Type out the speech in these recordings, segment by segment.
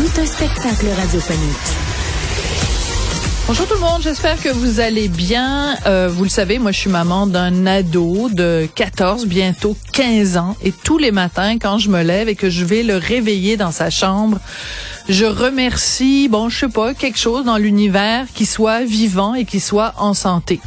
Tout un spectacle radiophonique. Bonjour tout le monde, j'espère que vous allez bien. Euh, vous le savez, moi je suis maman d'un ado de 14, bientôt 15 ans. Et tous les matins, quand je me lève et que je vais le réveiller dans sa chambre, je remercie, bon, je sais pas, quelque chose dans l'univers qui soit vivant et qui soit en santé.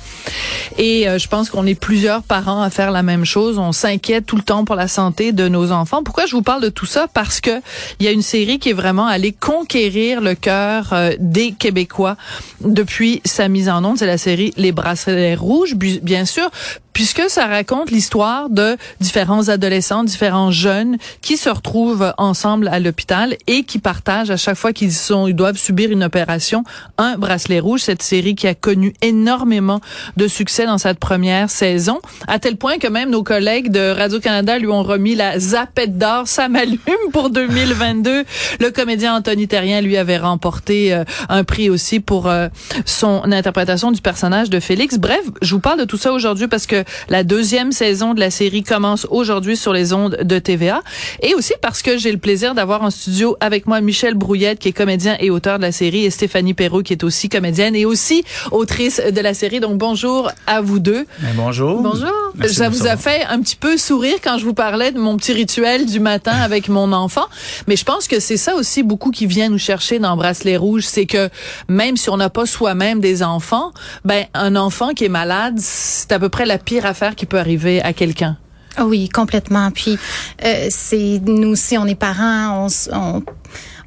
Et euh, je pense qu'on est plusieurs parents à faire la même chose. On s'inquiète tout le temps pour la santé de nos enfants. Pourquoi je vous parle de tout ça? Parce que il y a une série qui est vraiment allée conquérir le cœur euh, des Québécois depuis sa mise en onde. C'est la série Les Bracelets Rouges, bien sûr puisque ça raconte l'histoire de différents adolescents, différents jeunes qui se retrouvent ensemble à l'hôpital et qui partagent à chaque fois qu'ils sont, ils doivent subir une opération, un bracelet rouge. Cette série qui a connu énormément de succès dans cette première saison, à tel point que même nos collègues de Radio Canada lui ont remis la Zapette d'or, ça m'allume pour 2022. Le comédien Anthony Terrien lui avait remporté euh, un prix aussi pour euh, son interprétation du personnage de Félix. Bref, je vous parle de tout ça aujourd'hui parce que la deuxième saison de la série commence aujourd'hui sur les ondes de TVA. Et aussi parce que j'ai le plaisir d'avoir en studio avec moi Michel Brouillette, qui est comédien et auteur de la série, et Stéphanie Perrault, qui est aussi comédienne et aussi autrice de la série. Donc bonjour à vous deux. bonjour. Bonjour. Ça vous a fait un petit peu sourire quand je vous parlais de mon petit rituel du matin avec mon enfant. Mais je pense que c'est ça aussi beaucoup qui vient nous chercher dans Bracelet Rouge, c'est que même si on n'a pas soi-même des enfants, ben un enfant qui est malade, c'est à peu près la pire affaire qui peut arriver à quelqu'un. Ah oui, complètement. Puis euh, c'est nous aussi, on est parents,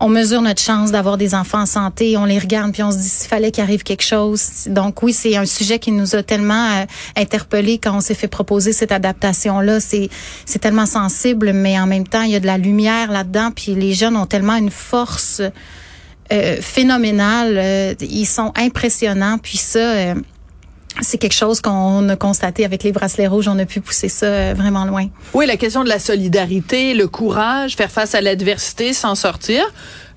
on, mesure notre chance d'avoir des enfants en santé, on les regarde puis on se dit s'il fallait qu'il arrive quelque chose. Donc oui, c'est un sujet qui nous a tellement euh, interpellés quand on s'est fait proposer cette adaptation là. C'est c'est tellement sensible, mais en même temps il y a de la lumière là-dedans. Puis les jeunes ont tellement une force euh, phénoménale. Euh, ils sont impressionnants. Puis ça c'est quelque chose qu'on a constaté avec les bracelets rouges. On a pu pousser ça euh, vraiment loin. Oui, la question de la solidarité, le courage, faire face à l'adversité, s'en sortir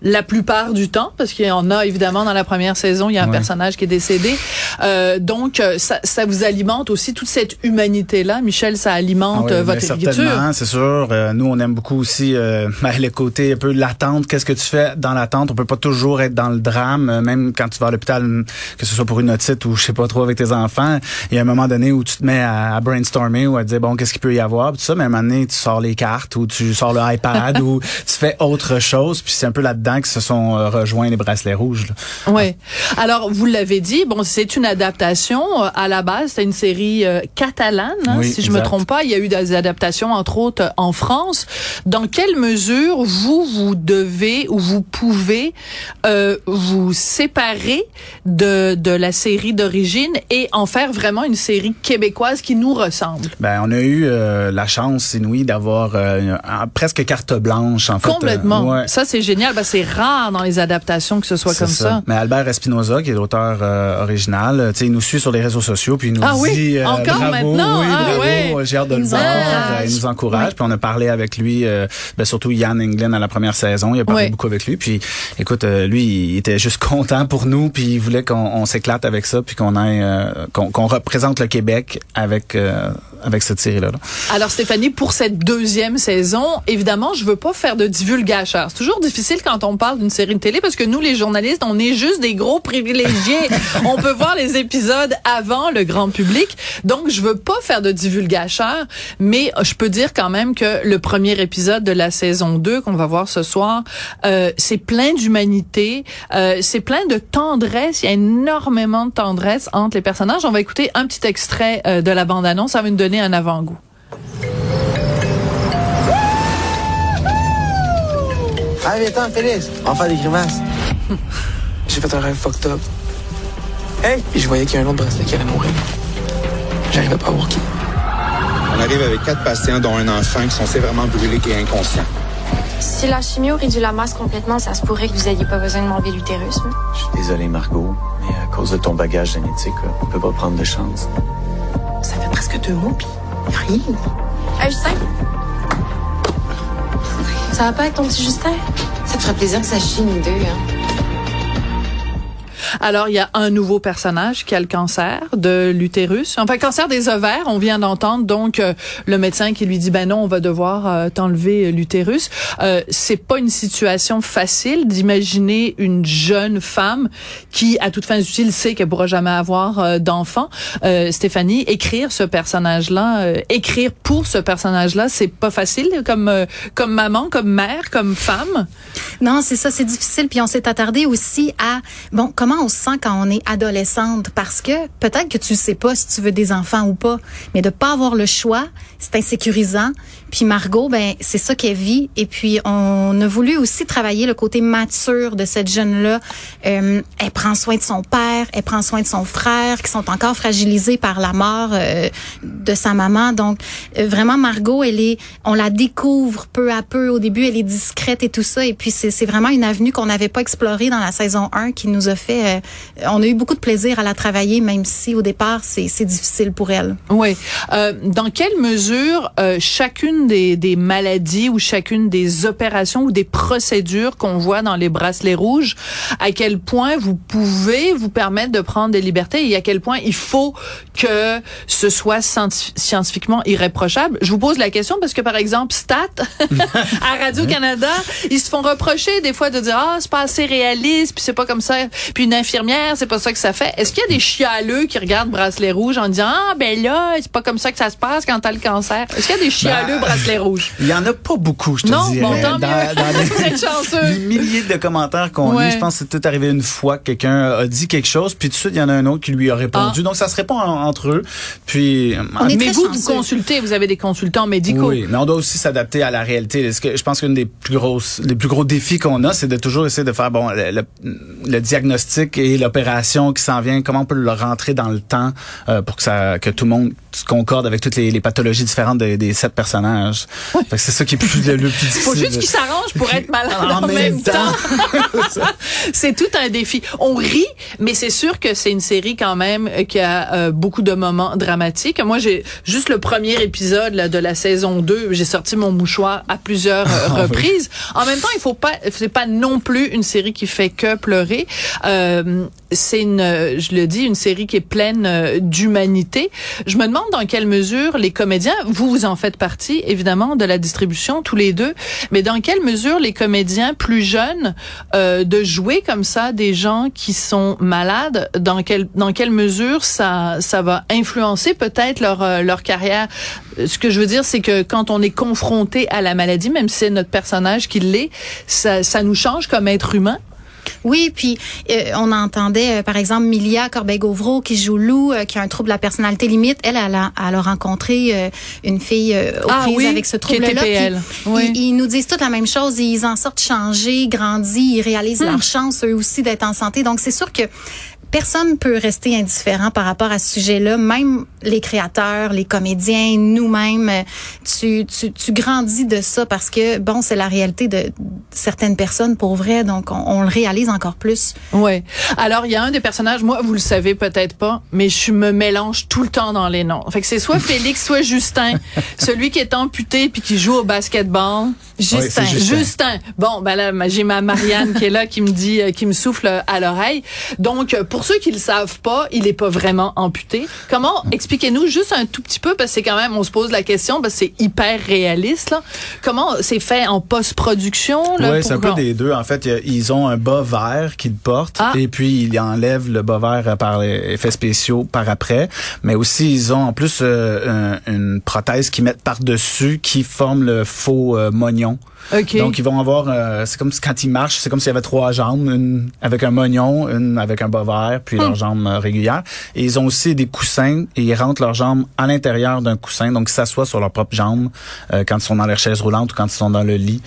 la plupart du temps, parce qu'il y en a évidemment dans la première saison, il y a un personnage qui est décédé. Euh, donc, euh, ça, ça, vous alimente aussi toute cette humanité-là. Michel, ça alimente ah oui, votre écriture? C'est sûr. Euh, nous, on aime beaucoup aussi euh, ben, le côté un peu l'attente. Qu'est-ce que tu fais dans l'attente? On peut pas toujours être dans le drame, même quand tu vas à l'hôpital, que ce soit pour une otite ou je sais pas trop avec tes enfants. Il y a un moment donné où tu te mets à, brainstormer ou à dire, bon, qu'est-ce qu'il peut y avoir? tout ça, mais à un moment donné, tu sors les cartes ou tu sors le iPad ou tu fais autre chose. Puis c'est un peu là-dedans qui se sont euh, rejoints les bracelets rouges. Oui. Alors, vous l'avez dit, bon, c'est une adaptation. Euh, à la base, c'est une série euh, catalane, hein, si je me trompe pas. Il y a eu des adaptations, entre autres, en France. Dans quelle mesure vous, vous devez ou vous pouvez vous séparer de, de la série d'origine et en faire vraiment une série québécoise qui nous ressemble? Ben, on a eu la chance inouïe d'avoir presque carte blanche, en fait. Complètement. Ça, c'est génial. Ben, c'est rare dans les adaptations que ce soit comme ça. Mais Albert Espinoza, qui est l'auteur euh, original, euh, tu sais, il nous suit sur les réseaux sociaux puis il nous ah dit oui? Euh, encore bravo, maintenant, oui, ah, bravo, ouais. j'ai hâte de le voir. Il nous encourage. Puis on a parlé avec lui, ben, surtout Yann England à la première saison. Il a parlé beaucoup avec lui. Puis écoute, lui, il était juste content pour nous. Puis il voulait qu'on s'éclate avec ça, puis qu'on aille, qu'on représente le Québec avec avec cette série-là. Alors Stéphanie, pour cette deuxième saison, évidemment, je veux pas faire de divulgation. C'est toujours difficile quand on on parle d'une série de télé parce que nous, les journalistes, on est juste des gros privilégiés. on peut voir les épisodes avant le grand public. Donc, je veux pas faire de divulgacheur, mais je peux dire quand même que le premier épisode de la saison 2 qu'on va voir ce soir, euh, c'est plein d'humanité, euh, c'est plein de tendresse. Il y a énormément de tendresse entre les personnages. On va écouter un petit extrait euh, de la bande-annonce. Ça va nous donner un avant-goût. Allez, viens Félix. On va faire des grimaces. J'ai fait un rêve fucked up. Hey! Puis je voyais qu'il y a un autre bracelet qui allait mourir. J'arrivais pas à voir qui. On arrive avec quatre patients, dont un enfant, qui sont sévèrement brûlés et inconscients. Si la chimio réduit la masse complètement, ça se pourrait que vous ayez pas besoin de m'enlever l'utérus. hein? Je suis désolé, Margot, mais à cause de ton bagage génétique, on peut pas prendre de chance. Ça fait presque deux mois, puis rien. Hey, Justin? Ça va pas avec ton petit Justin? Ça te ferait plaisir que ça chie nous deux, hein? Alors, il y a un nouveau personnage qui a le cancer de l'utérus. Enfin, cancer des ovaires. On vient d'entendre donc euh, le médecin qui lui dit ben non, on va devoir euh, t'enlever l'utérus. Euh, c'est pas une situation facile d'imaginer une jeune femme qui, à toute fin utile, sait qu'elle pourra jamais avoir euh, d'enfant. Euh, Stéphanie, écrire ce personnage-là, euh, écrire pour ce personnage-là, c'est pas facile comme euh, comme maman, comme mère, comme femme? Non, c'est ça, c'est difficile. Puis on s'est attardé aussi à bon comment on se sent quand on est adolescente parce que peut-être que tu sais pas si tu veux des enfants ou pas, mais de pas avoir le choix, c'est insécurisant. Puis Margot, ben c'est ça qu'elle vit. Et puis on a voulu aussi travailler le côté mature de cette jeune là. Euh, elle prend soin de son père, elle prend soin de son frère, qui sont encore fragilisés par la mort euh, de sa maman. Donc euh, vraiment Margot, elle est, on la découvre peu à peu. Au début, elle est discrète et tout ça. Et puis c'est vraiment une avenue qu'on n'avait pas explorée dans la saison 1 qui nous a fait. Euh, on a eu beaucoup de plaisir à la travailler, même si au départ c'est difficile pour elle. Oui. Euh, dans quelle mesure euh, chacune des, maladies ou chacune des opérations ou des procédures qu'on voit dans les bracelets rouges, à quel point vous pouvez vous permettre de prendre des libertés et à quel point il faut que ce soit scienti- scientifiquement irréprochable? Je vous pose la question parce que, par exemple, Stat, à Radio-Canada, ils se font reprocher des fois de dire, ah, c'est pas assez réaliste, puis c'est pas comme ça. Puis une infirmière, c'est pas ça que ça fait. Est-ce qu'il y a des chialeux qui regardent Bracelet Rouge en disant, ah, ben là, c'est pas comme ça que ça se passe quand t'as le cancer? Est-ce qu'il y a des chialeux Ben, Bracelet Rouge? Il y en a pas beaucoup, je te Non, dirais. bon, tant dans, mieux. dans les- Vous êtes chanceux. les milliers de commentaires qu'on Ouais. lit, je pense que c'est tout arrivé une fois que quelqu'un a dit quelque chose, puis tout de suite, il y en a un autre qui lui a répondu. Ah. Donc, ça se répond en- entre eux. Puis, On est Mais très vous, vous consultez, vous avez des consultants médicaux. Oui, mais on doit aussi s'adapter à la réalité. Est-ce que- Je pense qu'une des plus grosses, les plus gros défis qu'on a, c'est de toujours essayer de faire bon le, le- le diagnostic et l'opération qui s'en vient. Comment on peut le rentrer dans le temps euh, pour que ça, que tout le monde concorde avec toutes les, les pathologies différentes des, des sept personnages? Que C'est ça qui est plus, le, le plus difficile. Faut juste qu'ils s'arrangent pour être malade en, même temps. c'est tout un défi. On rit, mais c'est sûr que c'est une série quand même qui a euh, beaucoup de moments dramatiques. Moi, j'ai juste le premier épisode là, de la saison 2, j'ai sorti mon mouchoir à plusieurs euh, Ah oui. reprises. En même temps, il faut pas, c'est pas non plus une série qui fait que pleurer. Euh, c'est une, euh, je le dis, une série qui est pleine euh, d'humanité. Je me demande dans quelle mesure les comédiens, vous vous en faites partie évidemment de la distribution tous les deux, mais dans quelle mesure les comédiens plus jeunes euh, de jouer comme ça des gens qui sont malades, dans quelle dans quelle mesure ça ça va influencer peut-être leur euh, leur carrière? Euh, Ce que je veux dire, c'est que quand on est confronté à la maladie, même si c'est notre personnage qui l'est, ça ça nous change comme être humain. Oui, puis euh, on entendait euh, par exemple Milia Corbeil-Gauvreau qui joue Lou, euh, qui a un trouble de la personnalité limite. Elle, elle a, elle a rencontré une fille aux Ah prises oui, avec ce trouble-là. Oui. Ils, ils nous disent toutes la même chose. Ils en sortent changés, grandis, ils réalisent Hmm. leur chance eux aussi d'être en santé. Donc c'est sûr que personne peut rester indifférent par rapport à ce sujet-là. Même les créateurs, les comédiens, nous-mêmes, tu, tu, tu grandis de ça parce que bon, c'est la réalité de certaines personnes pour vrai. Donc on, on le réalise encore plus. Ouais. Alors il y a un des personnages, moi vous le savez peut-être pas, mais je me mélange tout le temps dans les noms. Fait que c'est soit Félix, soit Justin, celui qui est amputé puis qui joue au basketball. Justin. Justin. Justin. Bon, ben là, ma- j'ai ma Marianne qui est là, qui me dit, euh, qui me souffle à l'oreille. Donc, euh, pour ceux qui le savent pas, il est pas vraiment amputé. Comment expliquez-nous juste un tout petit peu parce que c'est quand même on se pose la question parce que c'est hyper réaliste là. Comment c'est fait en post-production là Oui, pour c'est un peu des deux. En fait, ils ont un bas vert qu'ils portent Ah. et puis ils enlèvent le bas vert par les effets spéciaux par après. Mais aussi, ils ont en plus euh, un- une prothèse qu'ils mettent par-dessus qui forme le faux euh, mognon. Donc, ils vont avoir, euh, c'est comme quand ils marchent, c'est comme s'il y avait trois jambes, une avec un mognon, une avec un bas vert, puis Hmm. leurs jambes euh, régulières. Et ils ont aussi des coussins et ils rentrent leurs jambes à l'intérieur d'un coussin, donc ils s'assoient sur leurs propres jambes quand ils sont dans leur chaise roulante ou quand ils sont dans le lit.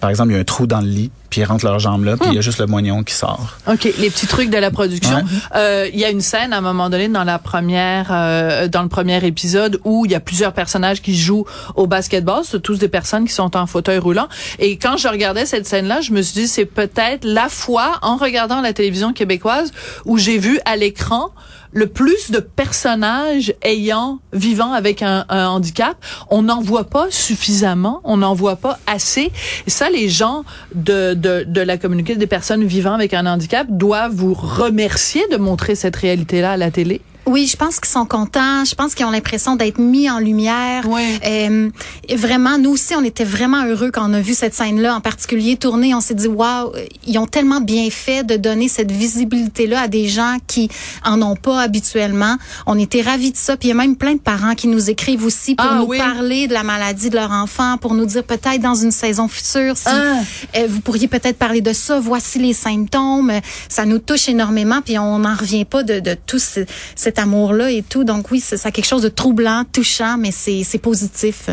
Par exemple, il y a un trou dans le lit, puis ils rentrent leurs jambes là, puis il y a juste le qui sort. OK, les petits trucs de la production. Ouais. Euh, Il y a une scène à un moment donné dans la première, euh, dans le premier épisode où il y a plusieurs personnages qui jouent au basketball. C'est tous des personnes qui sont en fauteuil roulant. Et quand je regardais cette scène-là, je me suis dit c'est peut-être la fois en regardant la télévision québécoise où j'ai vu à l'écran le plus de personnages ayant vivant avec un, un handicap, on n'en voit pas suffisamment, on n'en voit pas assez. Et ça, les gens de, de, de la communauté des personnes vivant avec un handicap doivent vous remercier de montrer cette réalité-là à la télé. Oui, je pense qu'ils sont contents. Je pense qu'ils ont l'impression d'être mis en lumière. Euh, et vraiment, nous aussi, on était vraiment heureux quand on a vu cette scène-là, en particulier tournée. On s'est dit, waouh, ils ont tellement bien fait de donner cette visibilité-là à des gens qui en ont pas habituellement. On était ravis de ça. Puis il y a même plein de parents qui nous écrivent aussi pour Ah, nous oui. parler de la maladie de leur enfant, pour nous dire peut-être dans une saison future si Ah. euh, vous pourriez peut-être parler de ça. Voici les symptômes. Ça nous touche énormément. Puis on n'en revient pas de, de tout ce- cet amour-là et tout. Donc oui, ça quelque chose de troublant, touchant, mais c'est c'est positif.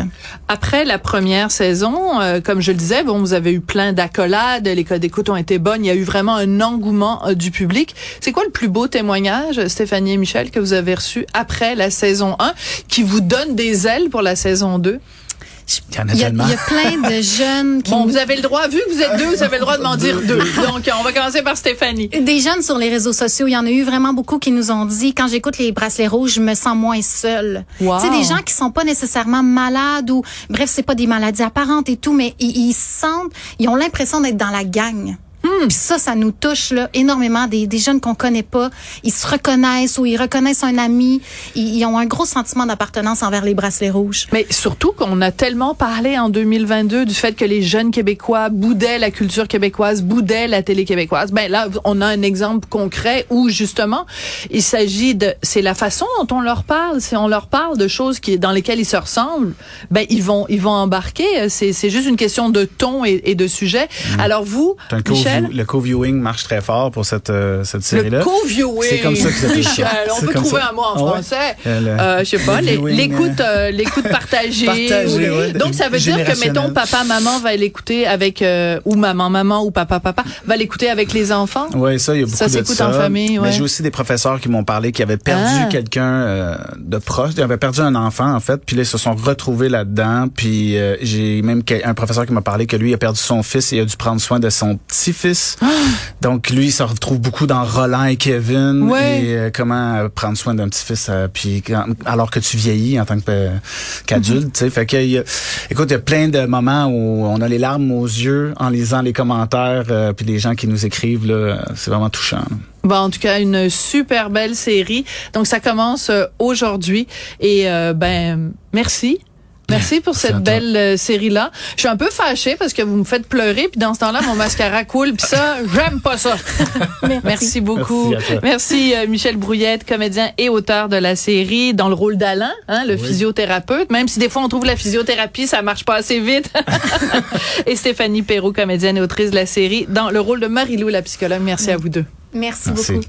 Après la première saison, euh, comme je le disais, bon, vous avez eu plein d'accolades, les codes d'écoute ont été bonnes, il y a eu vraiment un engouement euh, du public. C'est quoi le plus beau témoignage, Stéphanie et Michel, que vous avez reçu après la saison 1, qui vous donne des ailes pour la saison 2? Il y en a Il y a, tellement. il y a plein de jeunes qui Bon, vous avez le droit, vu que vous êtes deux, vous avez le droit de m'en dire deux. Donc, on va commencer par Stéphanie. Des jeunes sur les réseaux sociaux, il y en a eu vraiment beaucoup qui nous ont dit quand j'écoute les bracelets rouges, je me sens moins seule. Wow. Tu sais des gens qui sont pas nécessairement malades ou bref, c'est pas des maladies apparentes et tout, mais ils, ils se sentent, ils ont l'impression d'être dans la gang. Puis ça, ça nous touche là énormément. Des, des jeunes qu'on connaît pas, ils se reconnaissent ou ils reconnaissent un ami. Ils, ils ont un gros sentiment d'appartenance envers les bracelets rouges. Mais surtout qu'on a tellement parlé en 2022 du fait que les jeunes Québécois boudaient la culture québécoise, boudaient la télé québécoise. Ben là, on a un exemple concret où justement, il s'agit de, c'est la façon dont on leur parle. Si on leur parle de choses qui, dans lesquelles ils se ressemblent, ben ils vont, ils vont embarquer. C'est, c'est juste une question de ton et, et de sujet. Alors vous, Michel, le co-viewing marche très fort pour cette, euh, cette série-là. le co-viewing. C'est comme ça ça. Michel, on peut trouver ça. un mot en Ah français. Euh, Euh, je sais pas, l'écoute, euh, l'écoute partagée. Partagée, Oui. ouais, Donc ça veut dire que mettons papa maman va l'écouter avec euh, ou maman maman ou papa papa va l'écouter avec les enfants? Oui, ça, il y a beaucoup Ça de s'écoute ça. en famille, ouais. Mais j'ai aussi des professeurs qui m'ont parlé qui avaient perdu Ah. quelqu'un euh, de proche, ils avaient perdu un enfant en fait, puis là ils se sont retrouvés là-dedans, puis euh, j'ai même un professeur qui m'a parlé que lui il a perdu son fils et il a dû prendre soin de son petit-fils. Donc lui il se retrouve beaucoup dans Roland et Kevin Ouais. et euh, comment euh, prendre soin d'un petit-fils euh, puis alors que tu vieillis en tant qu'adulte, tu sais. Fait que il y a- écoute, il y a plein de moments où on a les larmes aux yeux en lisant les commentaires euh, puis les gens qui nous écrivent c'est vraiment touchant. là. Bon, en tout cas, une super belle série. Donc ça commence aujourd'hui et euh, ben merci. Merci pour cette belle euh, série-là. Je suis un peu fâchée parce que vous me faites pleurer, puis dans ce temps-là, mon mascara coule, puis ça, j'aime pas ça. Merci, beaucoup. Merci euh, Michel Brouillette, comédien et auteur de la série, dans le rôle d'Alain, hein, le physiothérapeute. Même si des fois on trouve la physiothérapie, ça marche pas assez vite. et Stéphanie Perrault, comédienne et autrice de la série, dans le rôle de Marie-Lou, la psychologue. Merci à vous deux. Merci, Merci. beaucoup.